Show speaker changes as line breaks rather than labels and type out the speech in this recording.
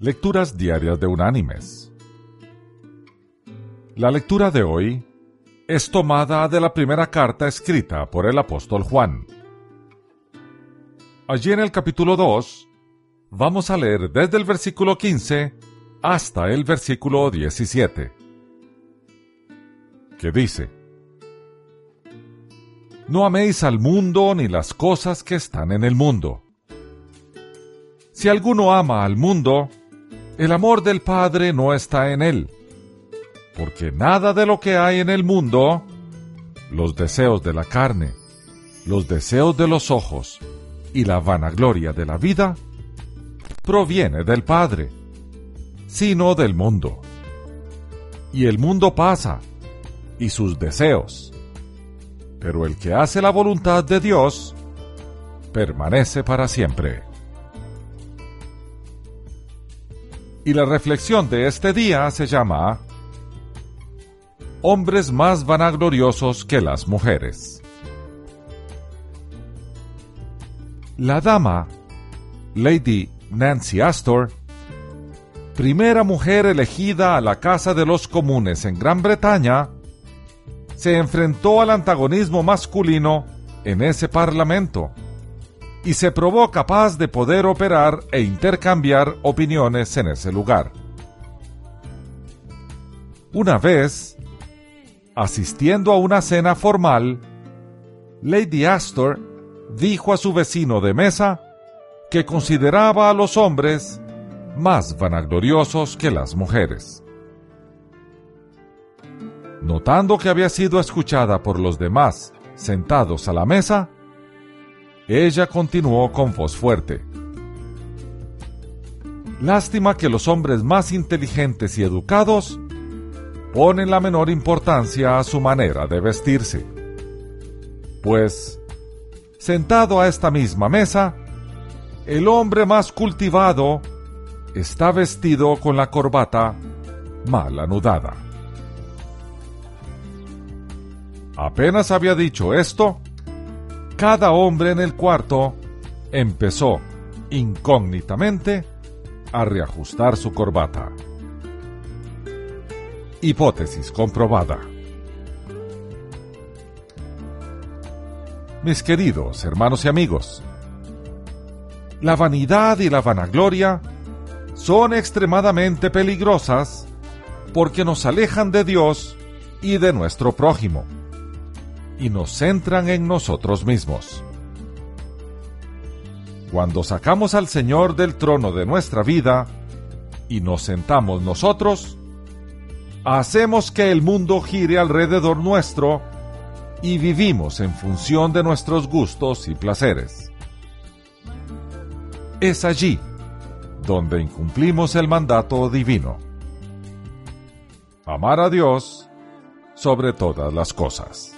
Lecturas Diarias de Unánimes. La lectura de hoy es tomada de la primera carta escrita por el apóstol Juan. Allí en el capítulo 2 vamos a leer desde el versículo 15 hasta el versículo 17, que dice, No améis al mundo ni las cosas que están en el mundo. Si alguno ama al mundo, el amor del Padre no está en él, porque nada de lo que hay en el mundo, los deseos de la carne, los deseos de los ojos y la vanagloria de la vida, proviene del Padre, sino del mundo. Y el mundo pasa, y sus deseos, pero el que hace la voluntad de Dios, permanece para siempre. Y la reflexión de este día se llama Hombres más vanagloriosos que las mujeres. La dama, Lady Nancy Astor, primera mujer elegida a la Casa de los Comunes en Gran Bretaña, se enfrentó al antagonismo masculino en ese parlamento y se probó capaz de poder operar e intercambiar opiniones en ese lugar. Una vez, asistiendo a una cena formal, Lady Astor dijo a su vecino de mesa que consideraba a los hombres más vanagloriosos que las mujeres. Notando que había sido escuchada por los demás sentados a la mesa, ella continuó con voz fuerte. Lástima que los hombres más inteligentes y educados ponen la menor importancia a su manera de vestirse. Pues, sentado a esta misma mesa, el hombre más cultivado está vestido con la corbata mal anudada. Apenas había dicho esto, cada hombre en el cuarto empezó incógnitamente a reajustar su corbata. Hipótesis comprobada. Mis queridos hermanos y amigos, la vanidad y la vanagloria son extremadamente peligrosas porque nos alejan de Dios y de nuestro prójimo y nos centran en nosotros mismos. Cuando sacamos al Señor del trono de nuestra vida y nos sentamos nosotros, hacemos que el mundo gire alrededor nuestro y vivimos en función de nuestros gustos y placeres. Es allí donde incumplimos el mandato divino. Amar a Dios sobre todas las cosas.